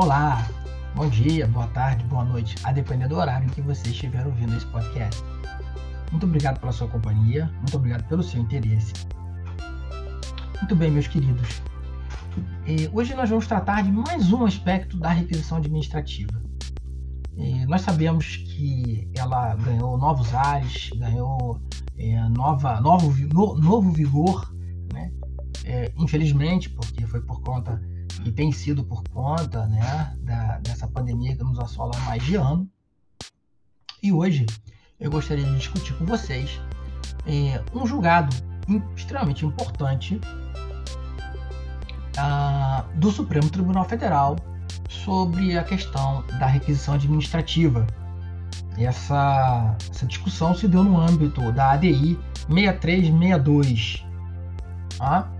Olá, bom dia, boa tarde, boa noite, a depender do horário em que você estiver ouvindo esse podcast. Muito obrigado pela sua companhia, muito obrigado pelo seu interesse. Muito bem, meus queridos. E hoje nós vamos tratar de mais um aspecto da requisição administrativa. E nós sabemos que ela ganhou novos ares, ganhou é, nova, novo, no, novo vigor, né? É, infelizmente, porque foi por conta e tem sido por conta né, da, dessa pandemia que nos assola há mais de ano. E hoje eu gostaria de discutir com vocês é, um julgado extremamente importante ah, do Supremo Tribunal Federal sobre a questão da requisição administrativa. Essa, essa discussão se deu no âmbito da ADI 6362. Tá?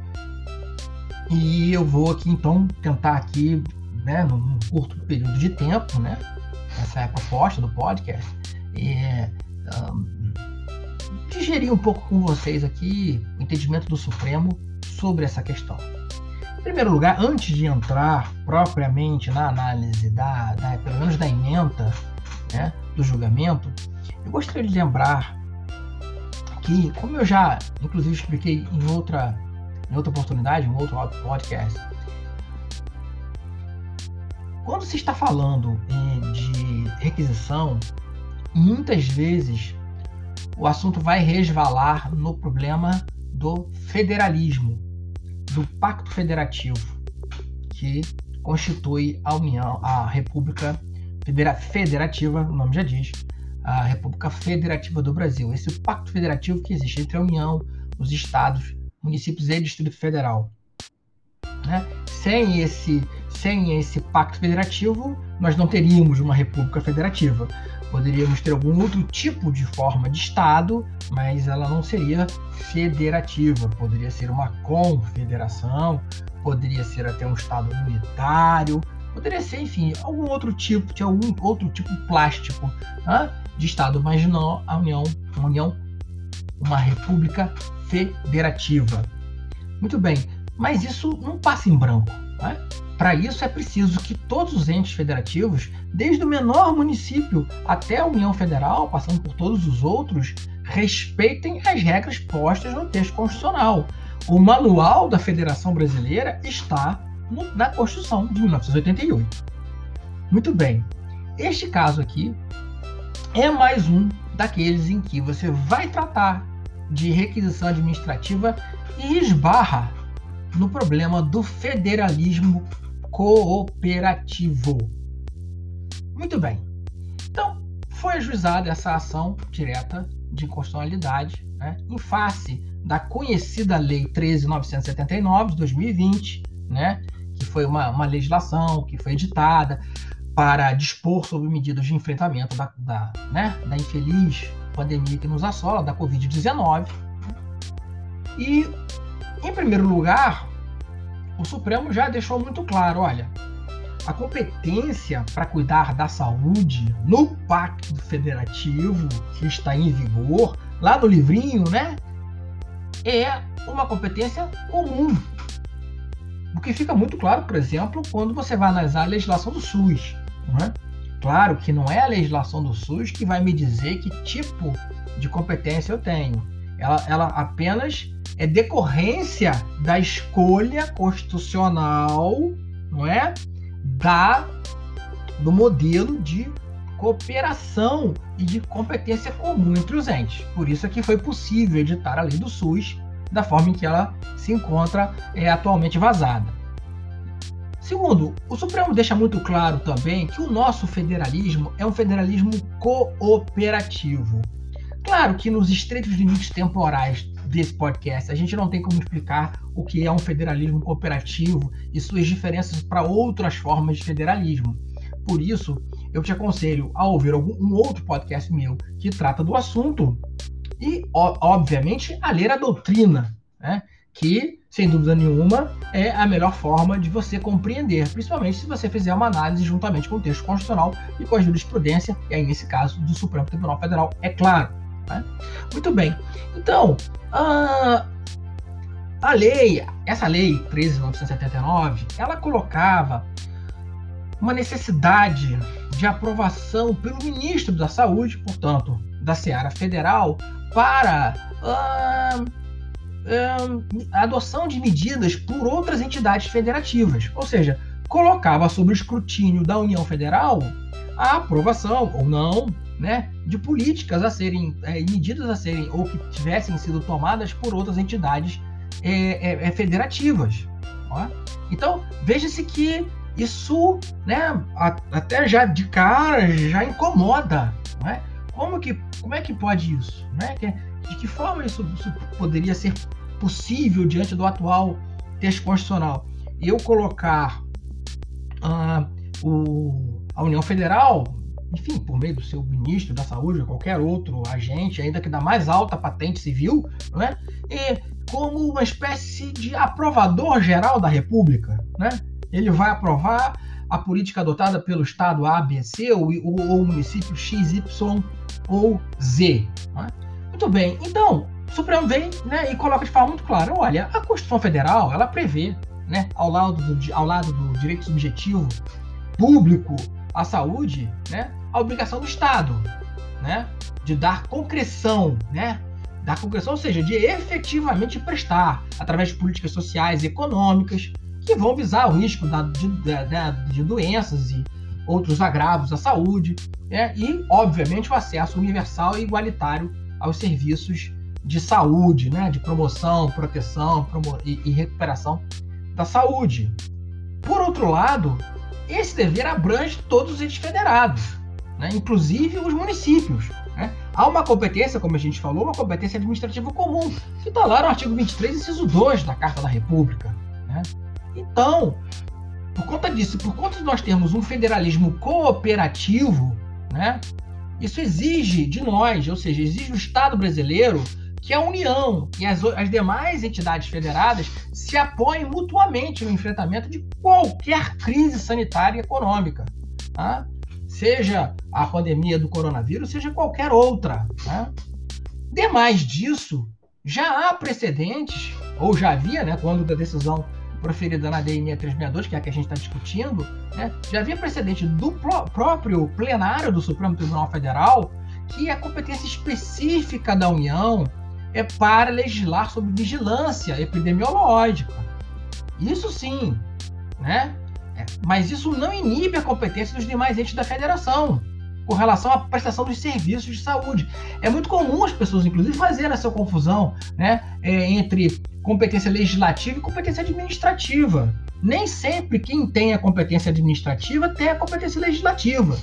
E eu vou aqui então tentar aqui, né, num curto período de tempo, né, essa é a proposta do podcast, é, um, digerir um pouco com vocês aqui o entendimento do Supremo sobre essa questão. Em primeiro lugar, antes de entrar propriamente na análise da, da pelo menos da emenda, né, do julgamento, eu gostaria de lembrar que, como eu já, inclusive, expliquei em outra em outra oportunidade, em outro podcast. Quando se está falando eh, de requisição, muitas vezes o assunto vai resvalar no problema do federalismo, do pacto federativo que constitui a União, a República Federativa, o nome já diz, a República Federativa do Brasil. Esse pacto federativo que existe entre a União, os estados municípios e Distrito Federal. Né? Sem, esse, sem esse pacto federativo, nós não teríamos uma república federativa. Poderíamos ter algum outro tipo de forma de Estado, mas ela não seria federativa. Poderia ser uma confederação, poderia ser até um Estado unitário, poderia ser, enfim, algum outro tipo, de algum outro tipo plástico né, de Estado, mas não a União, uma União, uma república federativa. Muito bem, mas isso não passa em branco. Né? Para isso é preciso que todos os entes federativos, desde o menor município até a União Federal, passando por todos os outros, respeitem as regras postas no texto constitucional. O Manual da Federação Brasileira está no, na Constituição de 1988. Muito bem, este caso aqui é mais um daqueles em que você vai tratar de requisição administrativa e esbarra no problema do federalismo cooperativo. Muito bem. Então, foi ajuizada essa ação direta de inconstitucionalidade né, em face da conhecida Lei 13.979 de 2020, né, que foi uma, uma legislação que foi editada para dispor sobre medidas de enfrentamento da, da, né, da infeliz pandemia que nos assola, da Covid-19. E, em primeiro lugar, o Supremo já deixou muito claro: olha, a competência para cuidar da saúde no Pacto Federativo, que está em vigor, lá no livrinho, né? É uma competência comum. O que fica muito claro, por exemplo, quando você vai analisar a legislação do SUS. Não é? Claro que não é a legislação do SUS que vai me dizer que tipo de competência eu tenho. Ela, ela apenas é decorrência da escolha constitucional, não é? Da do modelo de cooperação e de competência comum entre os entes. Por isso é que foi possível editar a lei do SUS da forma em que ela se encontra é, atualmente vazada. Segundo, o Supremo deixa muito claro também que o nosso federalismo é um federalismo cooperativo. Claro que nos estreitos limites temporais desse podcast, a gente não tem como explicar o que é um federalismo cooperativo e suas diferenças para outras formas de federalismo. Por isso, eu te aconselho a ouvir algum, um outro podcast meu que trata do assunto e, obviamente, a ler a doutrina, né? que, sem dúvida nenhuma, é a melhor forma de você compreender, principalmente se você fizer uma análise juntamente com o texto constitucional e com a jurisprudência, e aí, nesse caso, do Supremo Tribunal Federal, é claro. Né? Muito bem. Então, a, a lei, essa lei 13.979, ela colocava uma necessidade de aprovação pelo ministro da Saúde, portanto, da Seara Federal, para uh, a adoção de medidas por outras entidades federativas. Ou seja, colocava sob o escrutínio da União Federal a aprovação ou não né, de políticas a serem, é, medidas a serem, ou que tivessem sido tomadas por outras entidades é, é, é federativas. Ó. Então, veja-se que isso, né, até já de cara, já incomoda. Né? Como, que, como é que pode isso? Né? De que forma isso, isso poderia ser possível diante do atual texto constitucional? Eu colocar uh, o, a União Federal, enfim, por meio do seu ministro da Saúde ou qualquer outro agente, ainda que da mais alta patente civil, né? e como uma espécie de aprovador geral da República. Né? Ele vai aprovar a política adotada pelo Estado A, B, C ou, ou município X, Y ou Z. Né? Muito bem, então, o Supremo vem né, e coloca de forma muito clara: olha, a Constituição Federal ela prevê né, ao, lado do, ao lado do direito subjetivo público à saúde, né, a obrigação do Estado, né, de dar concreção, né, dar concreção, ou seja, de efetivamente prestar, através de políticas sociais e econômicas, que vão visar o risco da, de, de, doenças e outros agravos à saúde, né, e, obviamente, o acesso universal e igualitário aos serviços de saúde, né, de promoção, proteção promo e, e recuperação da saúde. Por outro lado, esse dever abrange todos os entes federados, né? inclusive os municípios. Né? Há uma competência, como a gente falou, uma competência administrativa comum, que está lá no artigo 23, inciso 2 da Carta da República. Né? Então, por conta disso, por conta de nós termos um federalismo cooperativo, né? Isso exige de nós, ou seja, exige do Estado brasileiro que a União e as, as demais entidades federadas se apoiem mutuamente no enfrentamento de qualquer crise sanitária e econômica. Tá? Seja a pandemia do coronavírus, seja qualquer outra. Tá? Demais disso, já há precedentes, ou já havia, né, quando da decisão proferida na DI 6362, que é a que a gente está discutindo, né, já havia precedente do próprio plenário do Supremo Tribunal Federal que a competência específica da União é para legislar sobre vigilância epidemiológica. Isso sim, né? É, mas isso não inibe a competência dos demais entes da federação com relação à prestação dos serviços de saúde. É muito comum as pessoas, inclusive, fazerem essa confusão né, é, entre competência legislativa e competência administrativa. Nem sempre quem tem a competência administrativa tem a competência legislativa.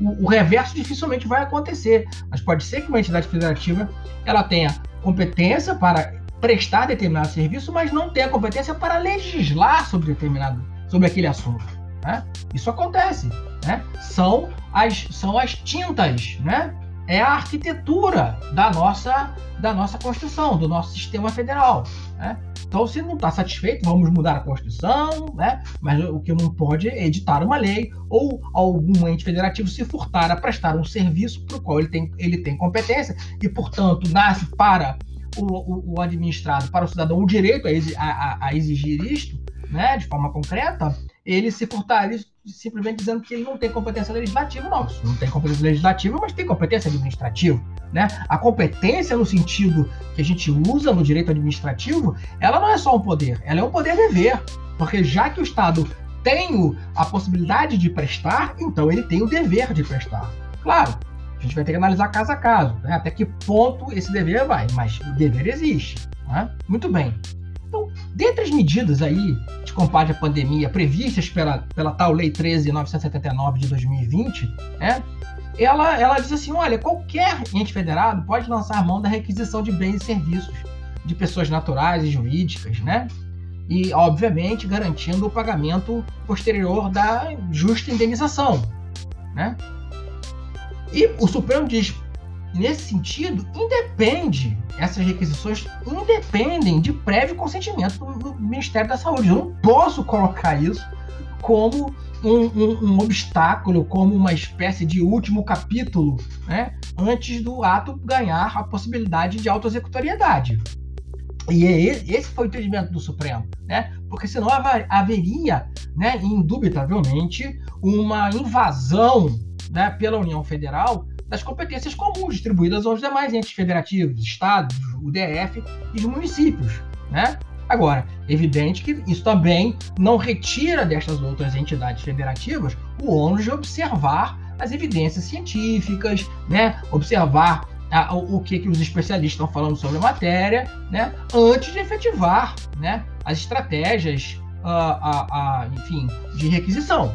O, o reverso dificilmente vai acontecer, mas pode ser que uma entidade federativa ela tenha competência para prestar determinado serviço, mas não tem a competência para legislar sobre determinado, sobre aquele assunto. Né? Isso acontece. Né? São, as, são as tintas, né? é a arquitetura da nossa, da nossa Constituição, do nosso sistema federal. Né? Então, se não está satisfeito, vamos mudar a Constituição, né? mas o que não pode é editar uma lei ou algum ente federativo se furtar a prestar um serviço para o qual ele tem, ele tem competência e, portanto, nasce para o, o, o administrado, para o cidadão, o direito a, a, a exigir isto né, de forma concreta, ele se furtaria simplesmente dizendo que ele não tem competência legislativa, não. Não tem competência legislativa, mas tem competência administrativa. Né? A competência, no sentido que a gente usa no direito administrativo, ela não é só um poder, ela é um poder-dever. Porque já que o Estado tem a possibilidade de prestar, então ele tem o dever de prestar. Claro, a gente vai ter que analisar caso a caso, né? até que ponto esse dever vai, mas o dever existe. Né? Muito bem. Dentre as medidas aí de combate à pandemia previstas pela, pela tal Lei 13.979 de 2020, né, ela, ela diz assim: olha, qualquer ente federado pode lançar mão da requisição de bens e serviços de pessoas naturais e jurídicas, né? E, obviamente, garantindo o pagamento posterior da justa indenização, né? E o Supremo diz nesse sentido, independe, essas requisições independem de prévio consentimento do, Ministério da Saúde. Eu não posso colocar isso como um, um, um, obstáculo, como uma espécie de último capítulo, né, antes do ato ganhar a possibilidade de autoexecutoriedade. E é esse foi o entendimento do Supremo, né? Porque senão haveria, né, indubitavelmente, uma invasão né, pela União Federal das competências comuns distribuídas aos demais entes federativos, estados, o DF e os municípios, né? Agora, evidente que isso também não retira destas outras entidades federativas o ônus de observar as evidências científicas, né? Observar a, o, o, que, que os especialistas estão falando sobre a matéria, né? Antes de efetivar, né? As estratégias, a, a, enfim, de requisição.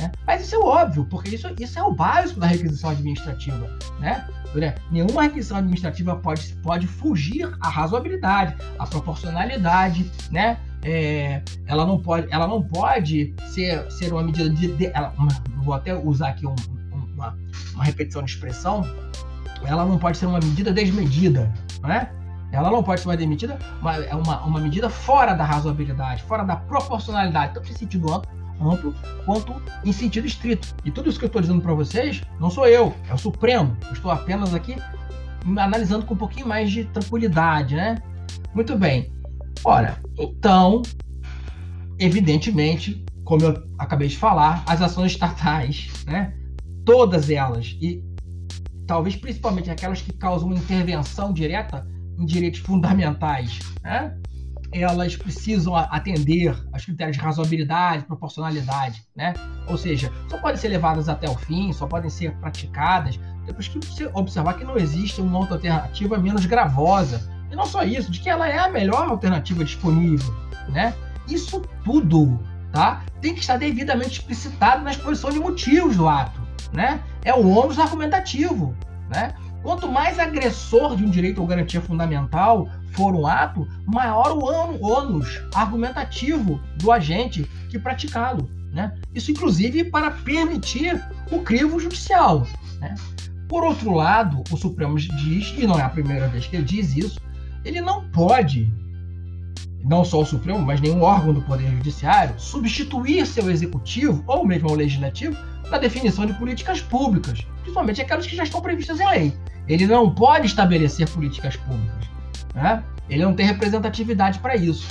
Né? Mas isso é óbvio, porque isso, isso é o básico da requisição administrativa. Né? Nenhuma requisição administrativa pode, pode fugir à razoabilidade, à proporcionalidade, né? É, ela não pode, ela não pode ser, ser uma medida de, de ela, uma, vou até usar aqui um, uma, uma repetição de expressão, ela não pode ser uma medida desmedida, né? Ela não pode ser uma demitida, é uma, uma medida fora da razoabilidade, fora da proporcionalidade, tanto em sentido amplo amplo quanto em sentido estrito. E tudo isso que eu estou dizendo para vocês não sou eu, é o Supremo. Eu estou apenas aqui analisando com um pouquinho mais de tranquilidade, né? Muito bem. Ora, então, evidentemente, como eu acabei de falar, as ações estatais, né? Todas elas, e talvez principalmente aquelas que causam intervenção direta em direitos fundamentais, né? Elas precisam atender aos critérios de razoabilidade, proporcionalidade, né? Ou seja, só podem ser levadas até o fim, só podem ser praticadas depois que você observar que não existe uma outra alternativa menos gravosa. E não só isso, de que ela é a melhor alternativa disponível, né? Isso tudo, tá? Tem que estar devidamente explicitado na exposição de motivos do ato, né? É o ônus argumentativo, né? Quanto mais agressor de um direito ou garantia fundamental for um ato, maior o ônus argumentativo do agente que praticá-lo. Né? Isso, inclusive, para permitir o crivo judicial. Né? Por outro lado, o Supremo diz, e não é a primeira vez que ele diz isso, ele não pode, não só o Supremo, mas nenhum órgão do Poder Judiciário, substituir seu executivo ou mesmo o legislativo na definição de políticas públicas, principalmente aquelas que já estão previstas em lei. Ele não pode estabelecer políticas públicas. Né? Ele não tem representatividade para isso.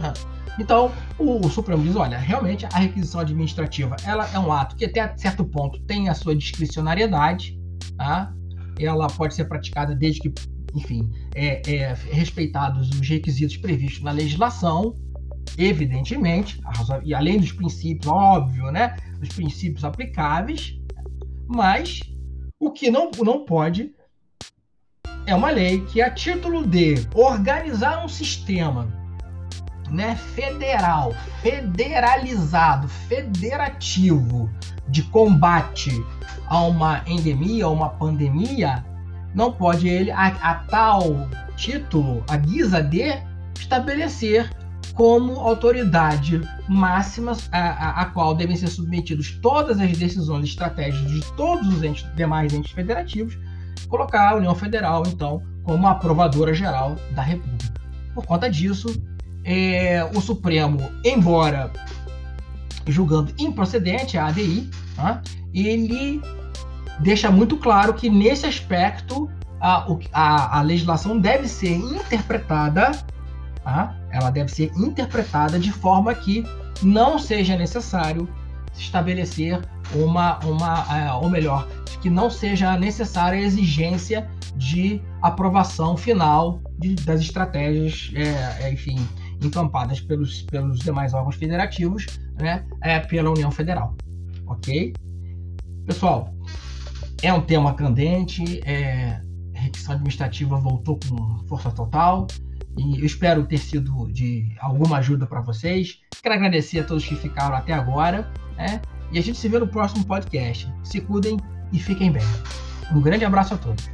Né? Então, o, o, Supremo diz, olha, realmente a requisição administrativa ela é um ato que até certo ponto tem a sua discricionariedade, tá? ela pode ser praticada desde que, enfim, é, é, respeitados os requisitos previstos na legislação, evidentemente, e além dos princípios, óbvio, né, dos princípios aplicáveis, mas o que não, não pode é uma lei que, a título de organizar um sistema né, federal, federalizado, federativo de combate a uma endemia, a uma pandemia, não pode ele, a, a tal título, a guisa de estabelecer como autoridade máxima a, a, a, qual devem ser submetidos todas as decisões e estratégias de todos os entes, demais entes federativos, colocar a União Federal, então, como aprovadora geral da República. Por conta disso, é, o Supremo, embora julgando improcedente a ADI, tá, ele deixa muito claro que, nesse aspecto, a, a, a legislação deve ser interpretada, tá, ela deve ser interpretada de forma que não seja necessário estabelecer uma, uma é, ou melhor, que não seja necessária a exigência de aprovação final de, das estratégias, é, é, enfim, encampadas pelos, pelos demais órgãos federativos, né, é, pela União Federal, ok? Pessoal, é um tema candente, é, a requisição administrativa voltou com força total, e eu espero ter sido de alguma ajuda para vocês. Quero agradecer a todos que ficaram até agora, né? E a gente se vê no próximo podcast. Se cuidem e fiquem bem. Um grande abraço a todos.